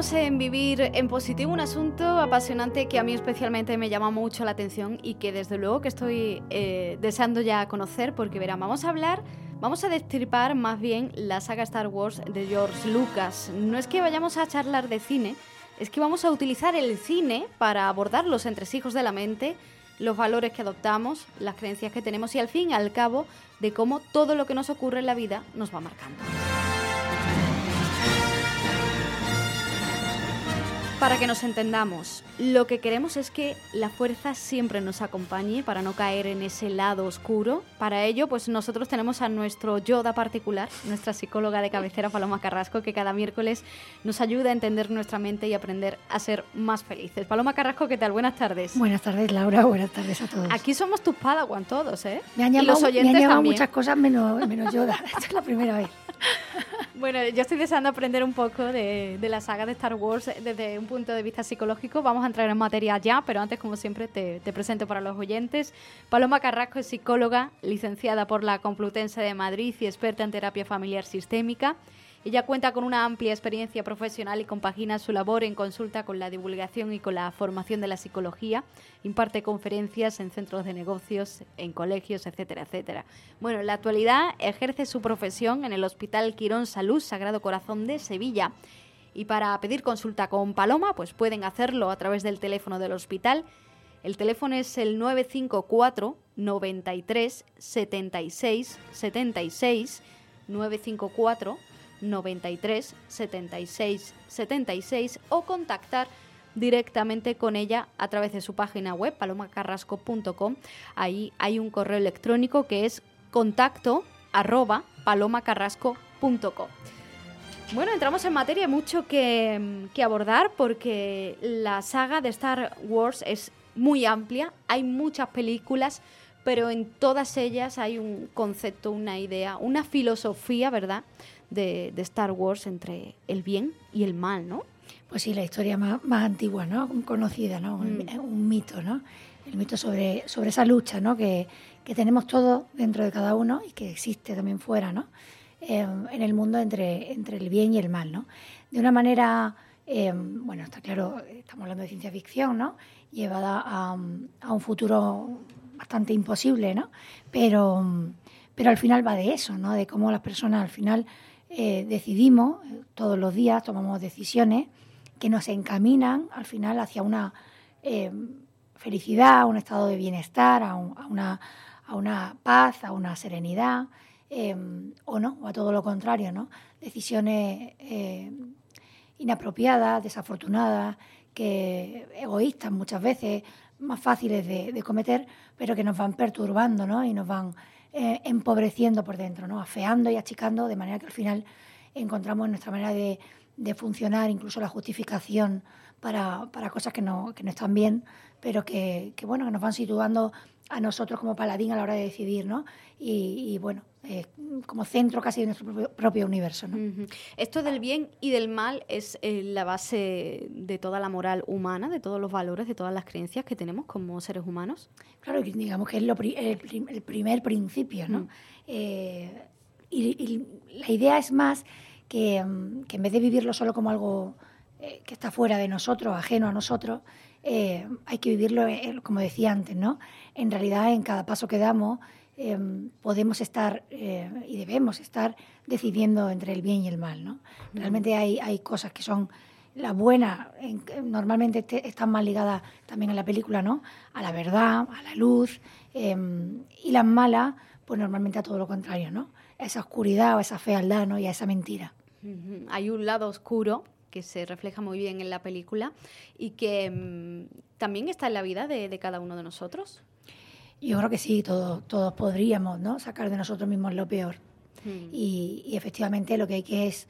Hoy traemos en Vivir en Positivo un asunto apasionante que a mí especialmente me llama mucho la atención y que desde luego que estoy eh, deseando ya conocer porque verán, vamos a hablar, vamos a destripar más bien la saga Star Wars de George Lucas. No es que vayamos a charlar de cine, es que vamos a utilizar el cine para abordar los entresijos de la mente, los valores que adoptamos, las creencias que tenemos y al fin y al cabo de cómo todo lo que nos ocurre en la vida nos va marcando. Para que nos entendamos, lo que queremos es que la fuerza siempre nos acompañe para no caer en ese lado oscuro. Para ello, pues nosotros tenemos a nuestro Yoda particular, nuestra psicóloga de cabecera Paloma Carrasco, que cada miércoles nos ayuda a entender nuestra mente y aprender a ser más felices. Paloma Carrasco, ¿qué tal? Buenas tardes. Buenas tardes, Laura. Buenas tardes a todos. Aquí somos tus padawan todos, ¿eh? Me han y llamado, los oyentes me han llamado muchas cosas menos, menos Yoda. Esta es la primera vez. Bueno, yo estoy deseando aprender un poco de, de la saga de Star Wars desde un punto de vista psicológico. Vamos a entrar en materia ya, pero antes, como siempre, te, te presento para los oyentes. Paloma Carrasco es psicóloga, licenciada por la Complutense de Madrid y experta en terapia familiar sistémica. Ella cuenta con una amplia experiencia profesional y compagina su labor en consulta con la divulgación y con la formación de la psicología. Imparte conferencias en centros de negocios, en colegios, etcétera, etcétera. Bueno, en la actualidad ejerce su profesión en el Hospital Quirón Salud Sagrado Corazón de Sevilla. Y para pedir consulta con Paloma, pues pueden hacerlo a través del teléfono del hospital. El teléfono es el 954 93 76 76 954 93 76 76 o contactar directamente con ella a través de su página web palomacarrasco.com. Ahí hay un correo electrónico que es contacto arroba palomacarrasco.com. Bueno, entramos en materia, mucho que, que abordar porque la saga de Star Wars es muy amplia, hay muchas películas, pero en todas ellas hay un concepto, una idea, una filosofía, ¿verdad?, de, de Star Wars entre el bien y el mal, ¿no? Pues sí, la historia más, más antigua, ¿no? Conocida, ¿no? Un, Mm. un mito, ¿no? El mito sobre, sobre esa lucha, ¿no? Que, que tenemos todos dentro de cada uno y que existe también fuera, ¿no? Eh, en el mundo entre, entre el bien y el mal, ¿no? De una manera, eh, bueno, está claro, estamos hablando de ciencia ficción, ¿no? Llevada a, a un futuro bastante imposible, ¿no? Pero, pero al final va de eso, ¿no? De cómo las personas al final eh, decidimos todos los días, tomamos decisiones que nos encaminan al final hacia una eh, felicidad, a un estado de bienestar, a, un- a una, a una paz, a una serenidad, eh, o no, o a todo lo contrario, ¿no? Decisiones eh, inapropiadas, desafortunadas, que egoístas muchas veces, más fáciles de, de cometer, pero que nos van perturbando, ¿no? Y nos van eh, empobreciendo por dentro, ¿no? Afeando y achicando, de manera que al final encontramos en nuestra manera de, de funcionar, incluso la justificación para, para cosas que no, que no están bien, pero que, que, bueno, que nos van situando a nosotros como paladín a la hora de decidir, ¿no? Y, y, bueno, eh, como centro casi de nuestro propio, propio universo. Esto del bien y del mal es eh, la base de toda la moral humana, de todos los valores, de todas las creencias que tenemos como seres humanos. Claro, digamos que es lo pri- el, prim- el primer principio, ¿no? Eh, y, y la idea es más que, mm, que en vez de vivirlo solo como algo que está fuera de nosotros, ajeno a nosotros, eh, hay que vivirlo, eh, como decía antes, ¿no? En realidad, en cada paso que damos, eh, podemos estar eh, y debemos estar decidiendo entre el bien y el mal, ¿no? Realmente hay, hay cosas que son las buenas, en- normalmente te- están más ligadas también en la película, ¿no? A la verdad, a la luz, eh, y las malas, pues normalmente a todo lo contrario, ¿no? A esa oscuridad o a esa fealdad, ¿no? Y a esa mentira. Hay un lado oscuro que se refleja muy bien en la película y que mm, también está en la vida de, de cada uno de nosotros. Yo creo que sí, todos, todos podríamos, ¿no? Sacar de nosotros mismos lo peor. Mm. Y, y efectivamente lo que hay que es,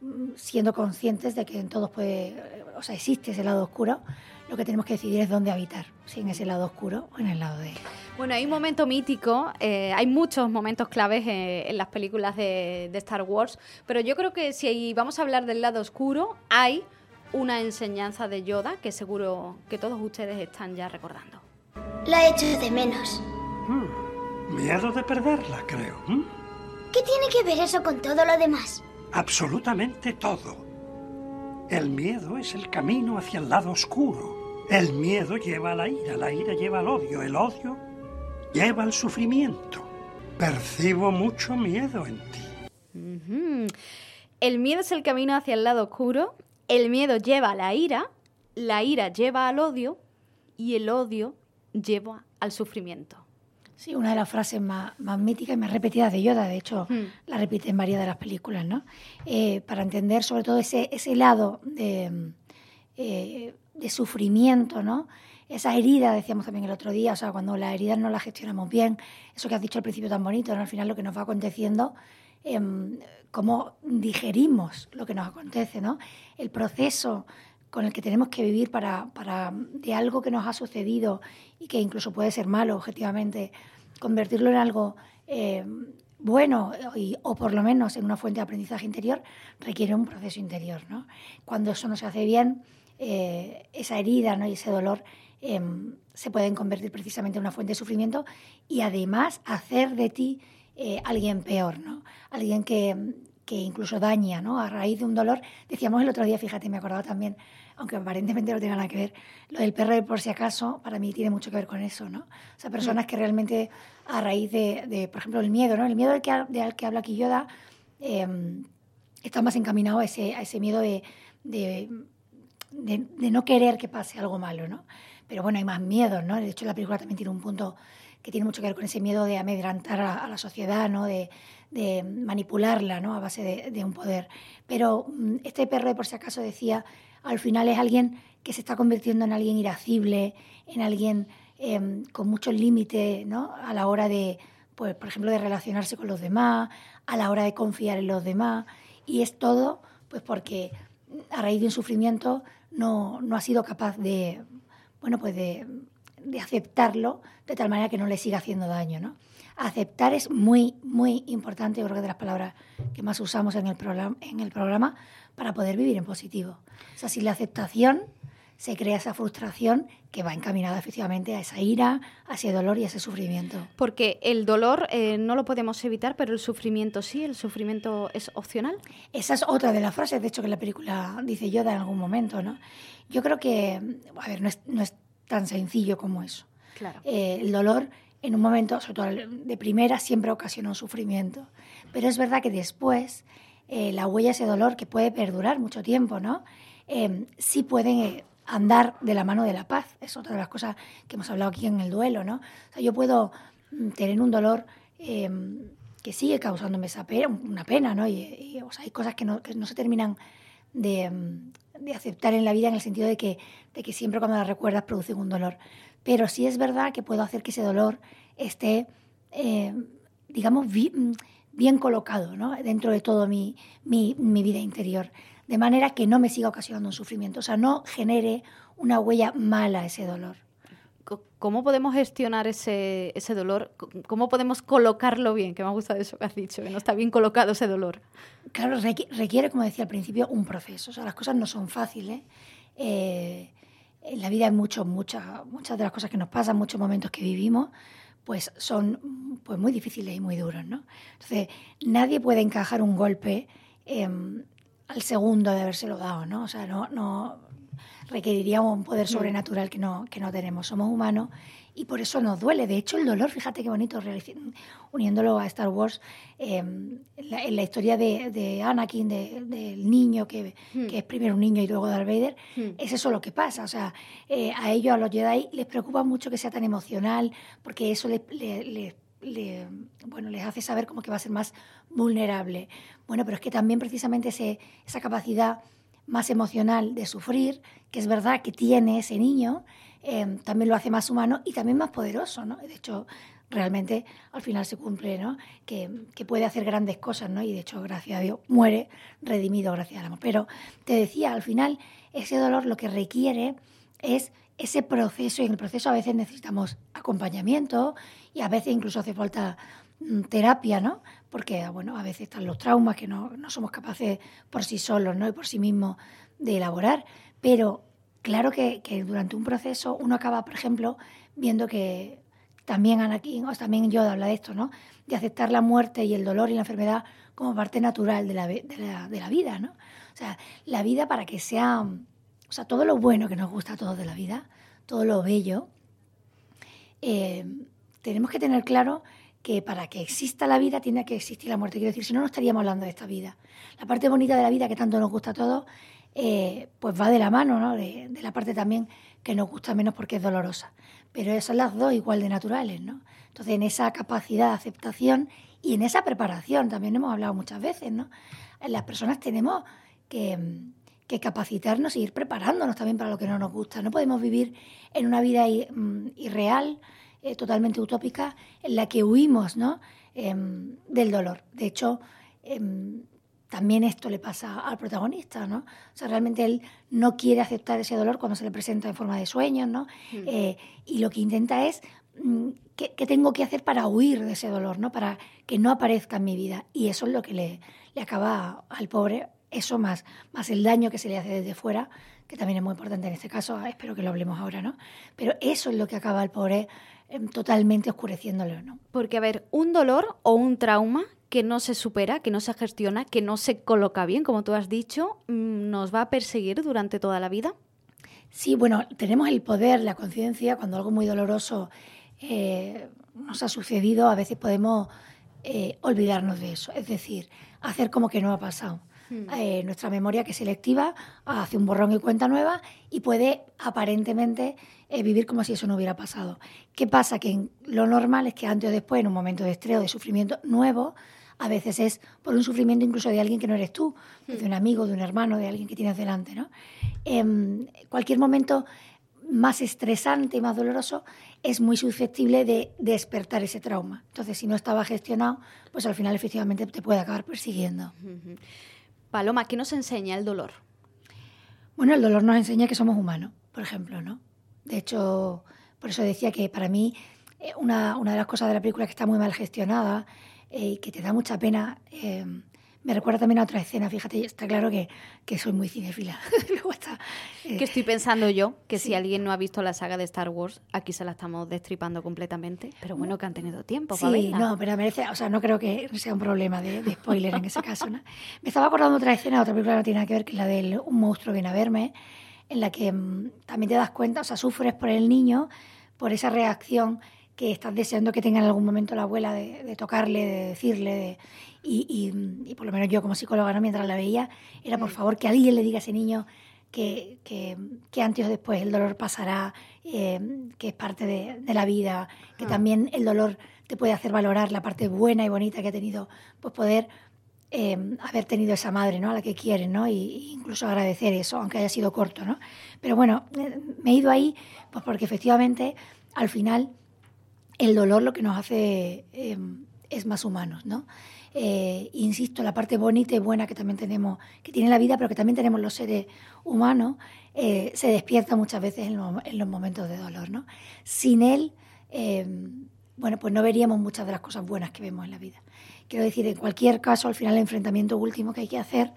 mm, siendo conscientes de que en todos puede, o sea, existe ese lado oscuro, lo que tenemos que decidir es dónde habitar, si en ese lado oscuro o en el lado de... Bueno, hay un momento mítico, eh, hay muchos momentos claves eh, en las películas de, de Star Wars, pero yo creo que si vamos a hablar del lado oscuro, hay una enseñanza de Yoda que seguro que todos ustedes están ya recordando. La echo de menos. Hmm, miedo de perderla, creo. ¿Qué tiene que ver eso con todo lo demás? Absolutamente todo. El miedo es el camino hacia el lado oscuro. El miedo lleva a la ira, la ira lleva al odio, el odio lleva al sufrimiento. Percibo mucho miedo en ti. El miedo es el camino hacia el lado oscuro, el miedo lleva a la ira, la ira lleva al odio y el odio lleva al sufrimiento. Sí, una de las frases más, más míticas y más repetidas de Yoda, de hecho, Hmm. la repite en varias de las películas, ¿no? Eh, para entender sobre todo ese, ese lado de, eh, de sufrimiento, ¿no? Esa herida, decíamos también el otro día, o sea, cuando las heridas no las gestionamos bien, eso que has dicho al principio tan bonito, ¿no? Al final lo que nos va aconteciendo, em, cómo digerimos lo que nos acontece, ¿no? El proceso con el que tenemos que vivir para, para de algo que nos ha sucedido y que incluso puede ser malo objetivamente, convertirlo en algo eh, bueno y- o por lo menos en una fuente de aprendizaje interior, requiere un proceso interior. ¿no? Cuando eso no se hace bien, eh, esa herida ¿no? y ese dolor eh, se pueden convertir precisamente en una fuente de sufrimiento y además hacer de ti eh, alguien peor, ¿no? alguien que, que incluso daña ¿no? a raíz de un dolor. Decíamos el otro día, fíjate, me acordaba también, aunque aparentemente no tenga nada que ver, lo del perro por si acaso, para mí tiene mucho que ver con eso, ¿no? O sea, personas que realmente a raíz de, de, por ejemplo, el miedo, ¿no? El miedo del que, del que habla aquí Yoda eh, está más encaminado a ese, a ese miedo de, de, no querer que pase algo malo, ¿no? Pero bueno, hay más miedos, ¿no? De hecho, la película también tiene un punto que tiene mucho que ver con ese miedo de amedrantar a, a la sociedad, ¿no? De, de manipularla, ¿no? A base de, de un poder. Pero mm, este perro, por si acaso, decía, al final es alguien que se está convirtiendo en alguien irascible, en alguien eh, con muchos límites, ¿no? A la hora de, pues, por ejemplo, de relacionarse con los demás, a la hora de confiar en los demás. Y es todo, pues, porque a raíz de un sufrimiento no, no ha sido capaz de, bueno, pues de, de aceptarlo de tal manera que no le siga haciendo daño, ¿no? Aceptar es muy, muy importante, yo creo que de las palabras que más usamos en el, en el programa para poder vivir en positivo. O sea, sin la aceptación se crea esa frustración que va encaminada efectivamente a esa ira, a ese dolor y a ese sufrimiento. Porque el dolor eh, no lo podemos evitar, pero el sufrimiento sí, el sufrimiento es opcional. Esa es otra de las frases, de hecho, que la película dice Yoda en algún momento, ¿no? Yo creo que, a ver, no es, no es tan sencillo como eso. Claro. Eh, el dolor en un momento, sobre todo de primera, siempre ocasiona un sufrimiento. Pero es verdad que después eh, la huella ese dolor, que puede perdurar mucho tiempo, ¿no? Eh, sí pueden eh, andar de la mano de la paz. Es otra de las cosas que hemos hablado aquí en el duelo, ¿no? O sea, yo puedo mm, tener un dolor que sigue causándome esa pena, una pena, ¿no? Y, o sea, hay cosas que no, que no se terminan de, mm, de, aceptar en la vida en el sentido de que, de que siempre cuando las recuerdas producen un dolor. Pero sí es verdad que puedo hacer que ese dolor esté, digamos, bien, bien colocado ¿no? dentro de todo mi, mi, mi, vida interior, de manera que no me siga ocasionando un sufrimiento, o sea, no genere una huella mala ese dolor. ¿Cómo podemos gestionar ese, ese dolor? ¿Cómo podemos colocarlo bien? Que me ha gustado eso que has dicho, que no está bien colocado ese dolor. Claro, requiere, como decía al principio, un proceso. O sea, las cosas no son fáciles. Eh, en la vida hay mucho, muchas, muchas de las cosas que nos pasan, muchos momentos que vivimos, pues son pues muy difíciles y muy duros, ¿no? Entonces, nadie puede encajar un golpe eh, al segundo de habérselo dado, ¿no? O sea, no, no requeriría un poder sobrenatural que no, que no tenemos. Somos humanos y por eso nos duele. De hecho, el dolor, fíjate qué bonito, uniéndolo a Star Wars, eh, en, la, en, la, historia de, de Anakin, del de, niño que, mm. que, es primero un niño y luego Darth Vader, mm. es eso lo que pasa. O sea, eh, a ellos, a los Jedi, les preocupa mucho que sea tan emocional, porque eso les, les, les le, bueno, les hace saber como que va a ser más vulnerable. Bueno, pero es que también precisamente ese, esa capacidad más emocional de sufrir, que es verdad que tiene ese niño, eh, también lo hace más humano y también más poderoso, ¿no? De hecho, realmente al final se cumple, ¿no? Que, que, puede hacer grandes cosas, ¿no? Y de hecho, gracias a Dios, muere redimido gracias al amor. Pero te decía, al final, ese dolor lo que requiere es ese proceso y en el proceso a veces necesitamos acompañamiento y a veces incluso hace falta mm, terapia, ¿no? Porque, bueno, a veces están los traumas que no, no somos capaces por sí solos, ¿no? Y por sí mismos de elaborar. Pero claro que, durante un proceso uno acaba, por ejemplo, viendo que también Anakin, o también Yoda habla de esto, ¿no? De aceptar la muerte y el dolor y la enfermedad como parte natural de la, la, de la vida, ¿no? O sea, la vida para que sea, o sea, todo lo bueno que nos gusta a todos de la vida, todo lo bello, eh, tenemos que tener claro que para que exista la vida tiene que existir la muerte. Quiero decir, si no, no estaríamos hablando de esta vida. La parte bonita de la vida que tanto nos gusta a todos, eh, pues va de la mano, ¿no? De, la parte también que nos gusta menos porque es dolorosa. Pero son las dos igual de naturales, ¿no? Entonces, en esa capacidad de aceptación y en esa preparación, también hemos hablado muchas veces, ¿no? Las personas tenemos que, capacitarnos y ir preparándonos también para lo que no nos gusta. No podemos vivir en una vida mm, irreal, eh, totalmente utópica, en la que huimos ¿no? eh, del dolor. De hecho, eh, también esto le pasa al protagonista, ¿no? O sea, realmente él no quiere aceptar ese dolor cuando se le presenta en forma de sueños, ¿no? Mm. y lo que intenta es mm, ¿qué, ¿qué, tengo que hacer para huir de ese dolor, ¿no? Para que no aparezca en mi vida. Y eso es lo que le, le acaba al pobre eso más, más el daño que se le hace desde fuera, que también es muy importante en este caso, ah, espero que lo hablemos ahora, ¿no? Pero eso es lo que acaba al pobre eh, totalmente oscureciéndolo, ¿no? Porque, a ver, un dolor o un trauma que no se supera, que no se gestiona, que no se coloca bien, como tú has dicho, mm, ¿nos va a perseguir durante toda la vida? Sí, bueno, tenemos el poder, la conciencia, cuando algo muy doloroso eh, nos ha sucedido, a veces podemos eh, olvidarnos de eso, es decir, hacer como que no ha pasado. Hmm. Eh, nuestra memoria que es selectiva hace un borrón y cuenta nueva y puede aparentemente eh, vivir como si eso no hubiera pasado. ¿Qué pasa? Que lo normal es que antes o después, en un momento de estrés o de sufrimiento nuevo, a veces es por un sufrimiento incluso de alguien que no eres tú, hmm. de un amigo, de un hermano, de alguien que tienes delante. ¿no? Eh, cualquier momento más estresante y más doloroso es muy susceptible de despertar ese trauma. Entonces, si no estaba gestionado, pues al final efectivamente te puede acabar persiguiendo. Paloma, ¿qué nos enseña el dolor? Bueno, el dolor nos enseña que somos humanos, por ejemplo, ¿no? De hecho, por eso decía que para mí eh, una, una de las cosas de la película que está muy mal gestionada eh, y que te da mucha pena eh, me recuerda también a otra escena, fíjate, está claro que, que soy muy cinéfila. está, eh, que estoy pensando yo que si alguien no ha visto la saga de Star Wars, aquí se la estamos destripando completamente, pero bueno, que han tenido tiempo. Sí, no, pero merece, o sea, no creo que sea un problema de, de spoiler en ese caso. ¿no? Me estaba acordando otra escena, otra película que no tiene nada que ver, que es la de Un monstruo viene a verme, en la que mmm, también te das cuenta, o sea, sufres por el niño, por esa reacción que estás deseando que tenga en algún momento la abuela de, de tocarle, de decirle, de, y, y, y, por lo menos yo como psicóloga, ¿no? mientras la veía, era por favor que alguien le diga a ese niño que, que, que antes o después el dolor pasará, eh, que es parte de, de, la vida, que también el dolor te puede hacer valorar la parte buena y bonita que ha tenido, pues poder eh, haber tenido esa madre, ¿no? A la que quieren, ¿no? Y, incluso agradecer eso, aunque haya sido corto, ¿no? Pero bueno, eh, me he ido ahí, pues porque efectivamente, al final, el dolor lo que nos hace eh, es más humanos, ¿no? eh, insisto, la parte bonita y buena que también tenemos, que tiene la vida, pero que también tenemos los seres humanos, eh, se despierta muchas veces en, lo, en, los momentos de dolor. ¿no? Sin él, eh, bueno, pues no veríamos muchas de las cosas buenas que vemos en la vida. Quiero decir, en cualquier caso, al final el enfrentamiento último que hay que hacer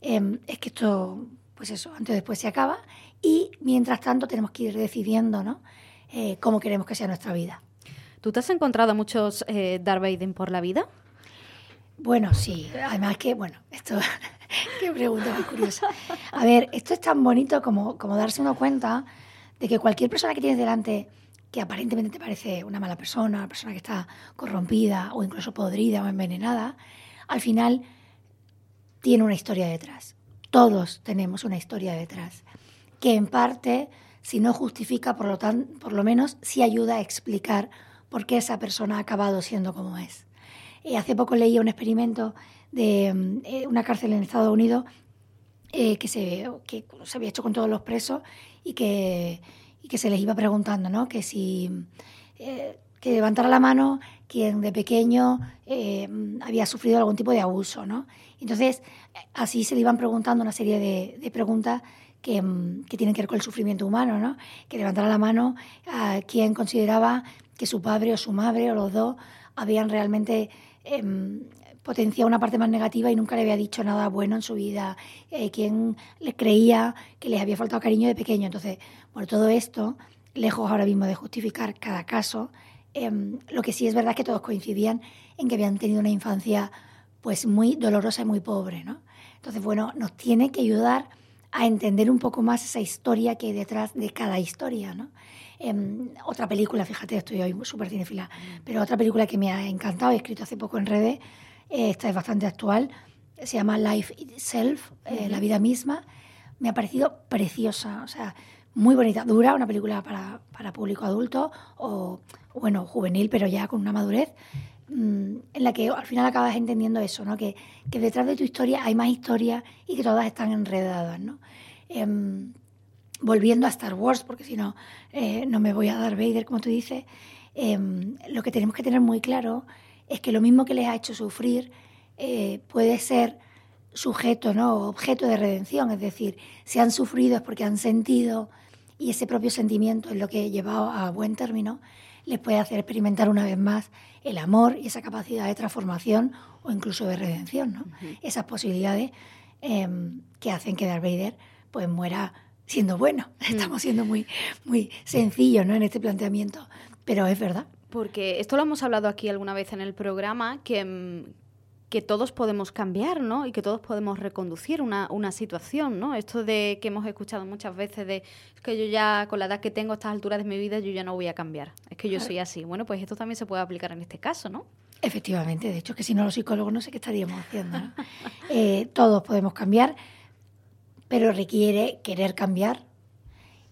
eh, es que esto, pues eso, antes o después se acaba y mientras tanto tenemos que ir decidiendo ¿no? Eh, cómo queremos que sea nuestra vida. ¿Tú te has encontrado muchos eh, Darth Vader por la vida? Bueno, sí. Además que, bueno, esto, qué pregunta muy curiosa. A ver, esto es tan bonito como, como darse uno cuenta de que cualquier persona que tienes delante que aparentemente te parece una mala persona, una persona que está corrompida o incluso podrida o envenenada, al final tiene una historia detrás. Todos tenemos una historia detrás, que en parte, si no justifica, por lo, tan, por lo menos sí ayuda a explicar por qué esa persona ha acabado siendo como es. Eh, hace poco leía un experimento de mm, eh, una cárcel en Estados Unidos eh, que, se, que se había hecho con todos los presos y que, y que se les iba preguntando, ¿no? Que si eh, que levantara la mano quien de pequeño eh, había sufrido algún tipo de abuso, ¿no? Entonces, así se le iban preguntando una serie de, preguntas que, mm, que tienen que ver con el sufrimiento humano, ¿no? Que levantara la mano a quien consideraba que su padre o su madre o los dos habían realmente em, potenciado una parte más negativa y nunca le había dicho nada bueno en su vida, eh, quien le creía que les había faltado cariño de pequeño. Entonces, bueno, todo esto, lejos ahora mismo de justificar cada caso, em, lo que sí es verdad es que todos coincidían en que habían tenido una infancia pues muy dolorosa y muy pobre, ¿no? Entonces, bueno, nos tiene que ayudar a entender un poco más esa historia que hay detrás de cada historia, ¿no? Em, otra película, fíjate, estoy hoy súper cinefila, pero otra película que me ha encantado, he escrito hace poco en redes, eh, esta es bastante actual, se llama Life Itself, eh, La vida misma, me ha parecido preciosa, o sea, muy bonita, dura, una película para, para público adulto o, bueno, juvenil, pero ya con una madurez, mm, en la que al final acabas entendiendo eso, ¿no? Que, que, detrás de tu historia hay más historias y que todas están enredadas, ¿no? Em, volviendo a Star Wars, porque si no, eh, no me voy a dar Vader, como tú dices, em, lo que tenemos que tener muy claro es que lo mismo que les ha hecho sufrir eh, puede ser sujeto, ¿no? objeto de redención, es decir, si han sufrido es porque han sentido y ese propio sentimiento es lo que llevado a buen término les puede hacer experimentar una vez más el amor y esa capacidad de transformación o incluso de redención, ¿no? Esas posibilidades em, que hacen que Darth Vader pues muera siendo bueno. Estamos siendo muy, muy sencillos ¿no? en este planteamiento, pero es verdad. Porque esto lo hemos hablado aquí alguna vez en el programa, que, mm, que todos podemos cambiar, ¿no? Y que todos podemos reconducir una, una, situación, ¿no? Esto de que hemos escuchado muchas veces de es que yo ya, con la edad que tengo a estas alturas de mi vida, yo ya no voy a cambiar. Es que yo soy así. Bueno, pues esto también se puede aplicar en este caso, ¿no? Efectivamente, de hecho, que si no los psicólogos no sé qué estaríamos haciendo. Eh, todos podemos cambiar pero requiere querer cambiar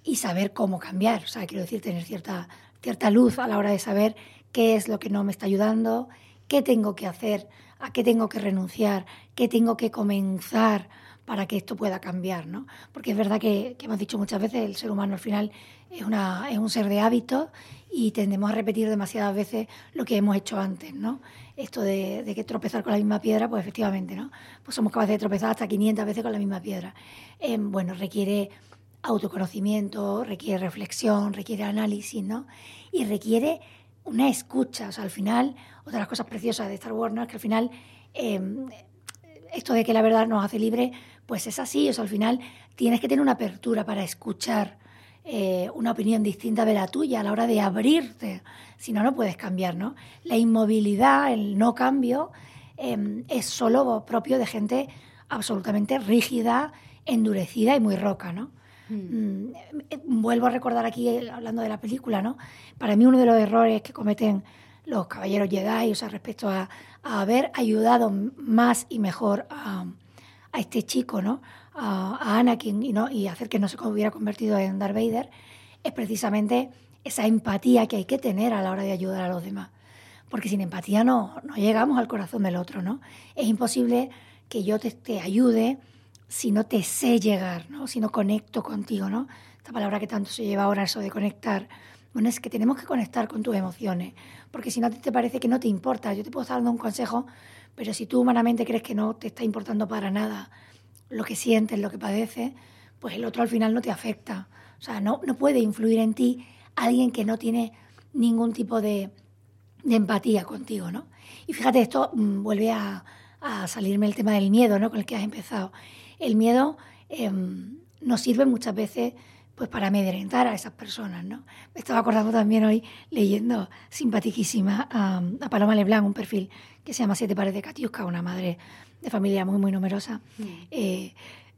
y saber cómo cambiar. O sea, quiero decir, tener cierta, cierta luz a la hora de saber qué es lo que no me está ayudando, qué tengo que hacer, a qué tengo que renunciar, qué tengo que comenzar para que esto pueda cambiar, ¿no? Porque es verdad que, hemos dicho muchas veces, el ser humano al final es, una, es un ser de hábitos y tendemos a repetir demasiadas veces lo que hemos hecho antes, ¿no? Esto de, de, que tropezar con la misma piedra, pues efectivamente, ¿no? Pues somos capaces de tropezar hasta 500 veces con la misma piedra. Eh, bueno, requiere autoconocimiento, requiere reflexión, requiere análisis, ¿no? Y requiere una escucha, o sea, al final, otra de las cosas preciosas de Star Wars. Es que al final, eh, esto de que la verdad nos hace libre, pues es así, o sea, al final tienes que tener una apertura para escuchar eh, una opinión distinta de la tuya a la hora de abrirte. Si no, no puedes cambiar, ¿no? La inmovilidad, el no cambio, eh, es solo propio de gente absolutamente rígida, endurecida y muy roca, ¿no? Mm, vuelvo a recordar aquí, hablando de la película, ¿no? Para mí uno de los errores que cometen los caballeros Jedi, o sea, respecto a, haber ayudado más y mejor a, a este chico, ¿no? a, Anakin y, ¿no? y hacer que no se hubiera convertido en Darth Vader, es precisamente esa empatía que hay que tener a la hora de ayudar a los demás. Porque sin empatía no, no llegamos al corazón del otro, ¿no? Es imposible que yo te ayude si no te sé llegar, ¿no? Si no conecto contigo, ¿no? Esta palabra que tanto se lleva ahora, eso de conectar. Bueno, es que tenemos que conectar con tus emociones, porque si no te parece que no te importa, yo te puedo estar dando un consejo, pero si tú humanamente crees que no te está importando para nada lo que sientes, lo que padeces, pues el otro al final no te afecta. O sea, no, no puede influir en ti alguien que no tiene ningún tipo de, empatía contigo, ¿no? Y fíjate, esto mm, vuelve a, salirme el tema del miedo, ¿no? Con el que has empezado. El miedo em, nos sirve muchas veces pues para amedrentar a esas personas, ¿no? Me estaba acordando también hoy leyendo simpaticísima a, a Paloma Leblanc, un perfil que se llama Siete pares de Catiusca, una madre de familia muy, muy numerosa, mm. eh,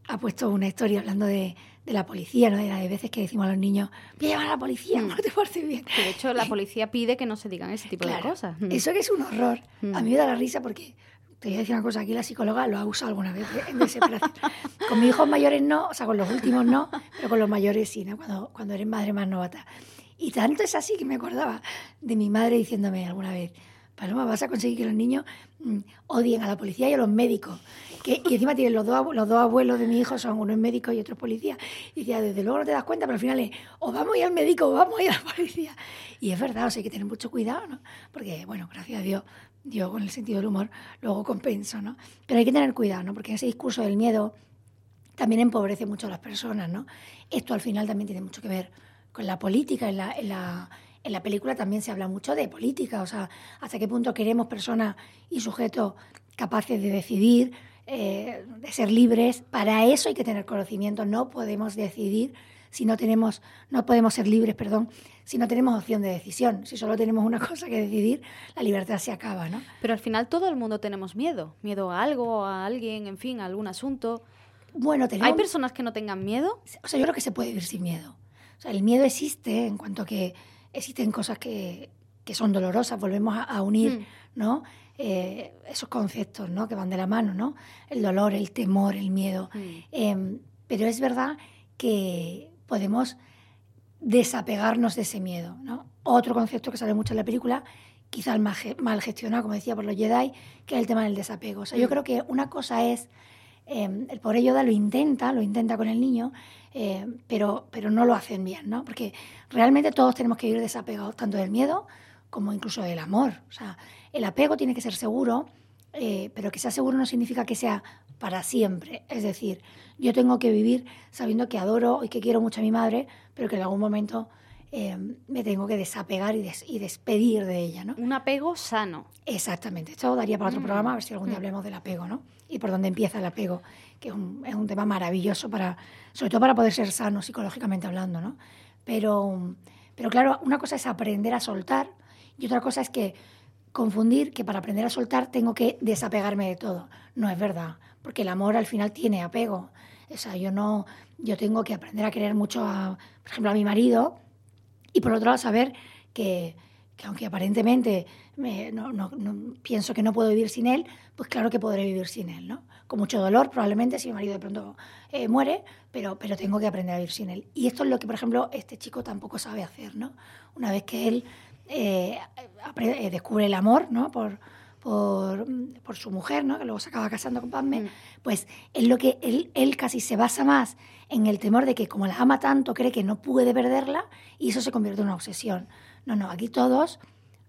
ha puesto una historia hablando de, de la policía, ¿no? de las veces que decimos a los niños, voy a llamar a la policía, mm. no te bien. de hecho, la policía pide que no se digan ese tipo de cosas. Mm. Eso que es un horror. A mí me da la risa porque te voy a decir una cosa, aquí la psicóloga lo ha usado alguna vez en desesperación. con mis hijos mayores no, o sea, con los últimos no, pero con los mayores sí, ¿no? Cuando, cuando eres madre más novata. Y tanto es así que me acordaba de mi madre diciéndome alguna vez, Paloma, vas a conseguir que los niños mm, odien a la policía y a los médicos. Que, y encima tienen los dos, los dos abuelos de mi hijo, son uno es médico y otro es policía. Y decía, desde luego no te das cuenta, pero al final es, o vamos a ir al médico o vamos a ir a la policía. Y es verdad, o sea, hay que tener mucho cuidado, ¿no? Porque, bueno, gracias a Dios, Dios con el sentido del humor luego compenso, ¿no? Pero hay que tener cuidado, ¿no? Porque ese discurso del miedo también empobrece mucho a las personas, ¿no? Esto al final también tiene mucho que ver con la política. En la, en la, en la película también se habla mucho de política, o sea, hasta qué punto queremos personas y sujetos capaces de decidir, eh, de ser libres. Para eso hay que tener conocimiento, no podemos decidir si no tenemos, no podemos ser libres, perdón, si no tenemos opción de decisión. Si solo tenemos una cosa que decidir, la libertad se acaba, ¿no? Pero al final todo el mundo tenemos miedo, miedo a algo, a alguien, en fin, a algún asunto. Bueno, tenemos... ¿Hay personas que no tengan miedo? O sea, yo creo que se puede vivir sin miedo. O sea, el miedo existe en cuanto a que existen cosas que, que son dolorosas, volvemos a, unir, mm. ¿no? Eh, esos conceptos, ¿no? Que van de la mano, ¿no? El dolor, el temor, el miedo. Mm. Em, pero es verdad que podemos desapegarnos de ese miedo. ¿no? Otro concepto que sale mucho en la película, quizás mal, mal gestionado, como decía por los Jedi, que es el tema del desapego. O sea, yo mm. creo que una cosa es, eh, el pobre Yoda lo intenta, lo intenta con el niño, eh, pero, pero no lo hacen bien, ¿no? Porque realmente todos tenemos que ir desapegados, tanto del miedo como incluso del amor. O sea, el apego tiene que ser seguro, eh, pero que sea seguro no significa que sea para siempre. Es decir, yo tengo que vivir sabiendo que adoro y que quiero mucho a mi madre, pero que en algún momento eh, me tengo que desapegar y, y, despedir de ella. ¿no? Un apego sano. Exactamente. Esto daría para otro mm. programa, a ver si algún día mm. hablemos del apego, ¿no? Y por dónde empieza el apego, que es un, es un, tema maravilloso, para, sobre todo para poder ser sano psicológicamente hablando. ¿no? Pero, pero claro, una cosa es aprender a soltar y otra cosa es que confundir que para aprender a soltar tengo que desapegarme de todo. No es verdad porque el amor al final tiene apego. O sea, yo no, yo tengo que aprender a querer mucho, a, por ejemplo, a mi marido y por otro lado saber que, que aunque aparentemente me, no, no, pienso que no puedo vivir sin él, pues claro que podré vivir sin él, ¿no? Con mucho dolor, probablemente, si mi marido de pronto eh, muere, pero, pero tengo que aprender a vivir sin él. Y esto es lo que, por ejemplo, este chico tampoco sabe hacer, ¿no? Una vez que él eh, eh, descubre el amor, ¿no? Por, por, por, su mujer, ¿no? que luego se acaba casando con Padme, mm. pues es lo que él, él casi se basa más en el temor de que como la ama tanto, cree que no puede perderla y eso se convierte en una obsesión. No, no, aquí todos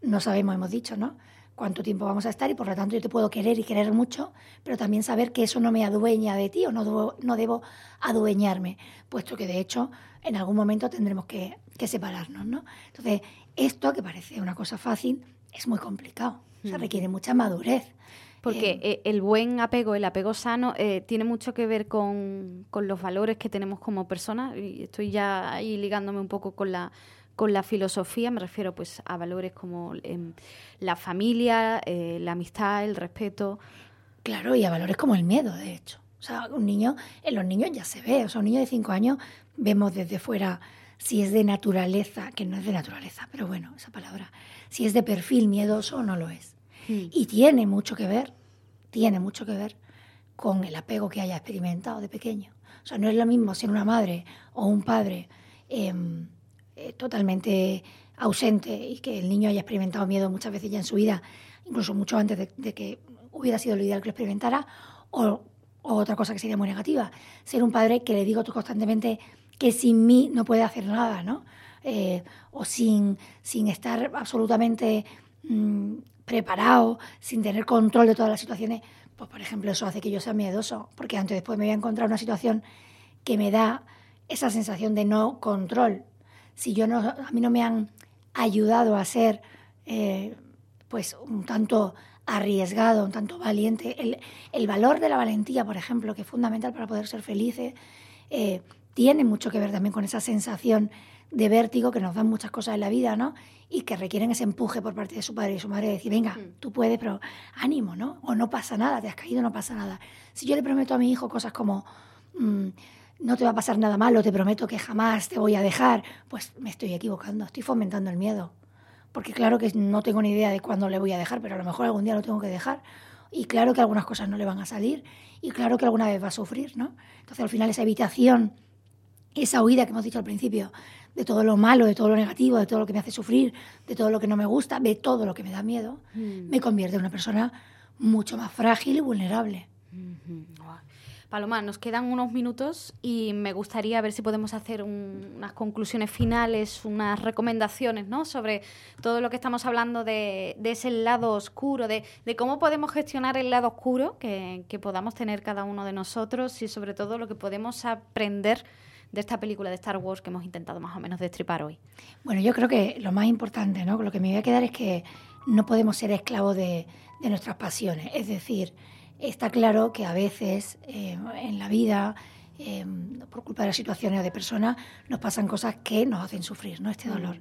no sabemos, hemos dicho, ¿no? cuánto tiempo vamos a estar y por lo tanto yo te puedo querer y querer mucho, pero también saber que eso no me adueña de ti o no no debo adueñarme, puesto que de hecho en algún momento tendremos que, que separarnos, ¿no? Entonces, esto que parece una cosa fácil es muy complicado. O sea, requiere mucha madurez. Porque eh, eh, el buen apego, el apego sano, eh, tiene mucho que ver con, los valores que tenemos como personas. Y estoy ya ahí ligándome un poco con la, con la filosofía. Me refiero pues a valores como em, la familia, la amistad, el respeto. Claro, y a valores como el miedo, de hecho. O sea, un niño, en los niños ya se ve. O sea, un niño de cinco años vemos desde fuera si es de naturaleza, que no es de naturaleza, pero bueno, esa palabra, si es de perfil miedoso o no lo es. Hmm. Y tiene mucho que ver, tiene mucho que ver con el apego que haya experimentado de pequeño. O sea, no es lo mismo ser una madre o un padre em, eh, totalmente ausente y que el niño haya experimentado miedo muchas veces ya en su vida, incluso mucho antes de, que hubiera sido lo ideal que lo experimentara, o, o, otra cosa que sería muy negativa, ser un padre que le digo constantemente que sin mí no puede hacer nada, ¿no? Eh, o sin, sin estar absolutamente mm, preparado, sin tener control de todas las situaciones, pues por ejemplo eso hace que yo sea miedoso, porque antes o después me voy a encontrar una situación que me da esa sensación de no control. Si yo no, a mí no me han ayudado a ser eh, pues un tanto arriesgado, un tanto valiente, el, el, valor de la valentía, por ejemplo, que es fundamental para poder ser felices, eh, tiene mucho que ver también con esa sensación de vértigo que nos dan muchas cosas en la vida, ¿no? Y que requieren ese empuje por parte de su padre y su madre de decir, venga, mm. tú puedes, pero ánimo, ¿no? O no pasa nada, te has caído, no pasa nada. Si yo le prometo a mi hijo cosas como, mm, no te va a pasar nada malo, te prometo que jamás te voy a dejar, pues me estoy equivocando, estoy fomentando el miedo. Porque claro que no tengo ni idea de cuándo le voy a dejar, pero a lo mejor algún día lo tengo que dejar. Y claro que algunas cosas no le van a salir. Y claro que alguna vez va a sufrir, ¿no? Entonces al final esa evitación, esa huida que hemos dicho al principio, de todo lo malo, de todo lo negativo, de todo lo que me hace sufrir, de todo lo que no me gusta, de todo lo que me da miedo, mm. me convierte en una persona mucho más frágil y vulnerable. Paloma, nos quedan unos minutos y me gustaría ver si podemos hacer unas conclusiones finales, unas recomendaciones ¿no? sobre todo lo que estamos hablando de, ese lado oscuro, de, cómo podemos gestionar el lado oscuro que, podamos tener cada uno de nosotros y sobre todo lo que podemos aprender de esta película de Star Wars que hemos intentado más o menos destripar hoy. Bueno, yo creo que lo más importante, ¿no? lo que me voy a quedar es que no podemos ser esclavos de, de nuestras pasiones. Es decir, Está claro que a veces eh, en la vida, eh, por culpa de las situaciones o de personas, nos pasan cosas que nos hacen sufrir, ¿no? Este dolor.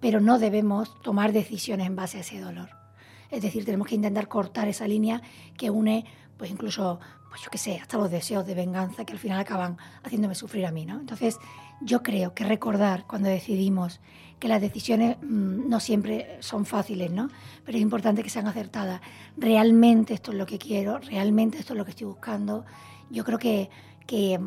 Pero no debemos tomar decisiones en base a ese dolor. Es decir, tenemos que intentar cortar esa línea que une, pues incluso, pues yo qué sé, hasta los deseos de venganza que al final acaban haciéndome sufrir a mí, ¿no? Entonces, yo creo que recordar cuando decidimos que las decisiones mm, no siempre son fáciles, ¿no? Pero es importante que sean acertadas. Realmente esto es lo que quiero, realmente esto es lo que estoy buscando. Yo creo que, que,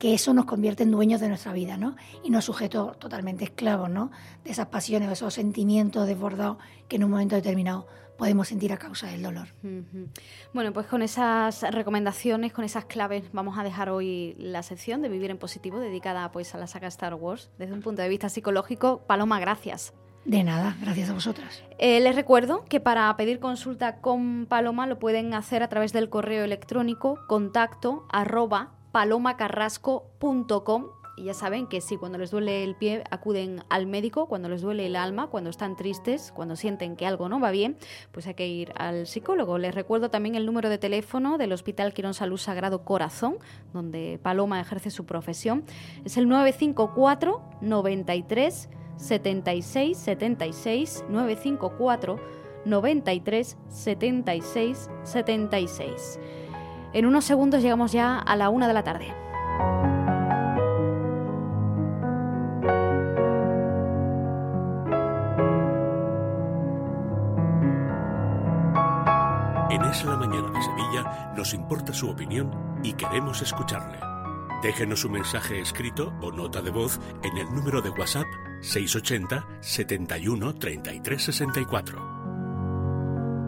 eso nos convierte en dueños de nuestra vida, ¿no? Y no sujetos totalmente esclavos, ¿no? De esas pasiones, de esos sentimientos desbordados que en un momento determinado podemos sentir a causa del dolor. Bueno, pues con esas recomendaciones, con esas claves, vamos a dejar hoy la sección de Vivir en Positivo, dedicada pues a la saga Star Wars, desde un punto de vista psicológico. Paloma, gracias. De nada, gracias a vosotras. Eh, les recuerdo que para pedir consulta con Paloma lo pueden hacer a través del correo electrónico contacto arroba palomacarrasco.com y ya saben que si cuando les duele el pie acuden al médico, cuando les duele el alma, cuando están tristes, cuando sienten que algo no va bien, pues hay que ir al psicólogo. Les recuerdo también el número de teléfono del Hospital Quirón Salud Sagrado Corazón, donde Paloma ejerce su profesión. Es el 954 93 76 76 954 93 76 76. En unos segundos llegamos ya a la una de la tarde. Nos importa su opinión y queremos escucharle. Déjenos un mensaje escrito o nota de voz en el número de WhatsApp 680 71 33 64.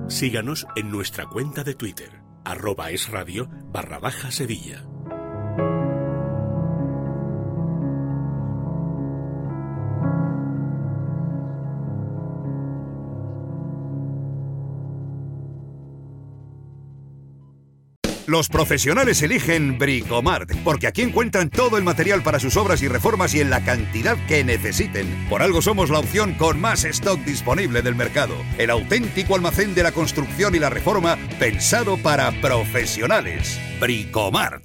Síganos en nuestra cuenta de Twitter, arroba es barra baja Sevilla. Los profesionales eligen Bricomart, porque aquí encuentran todo el material para sus obras y reformas y en la cantidad que necesiten. Por algo somos la opción con más stock disponible del mercado. El auténtico almacén de la construcción y la reforma pensado para profesionales. Bricomart.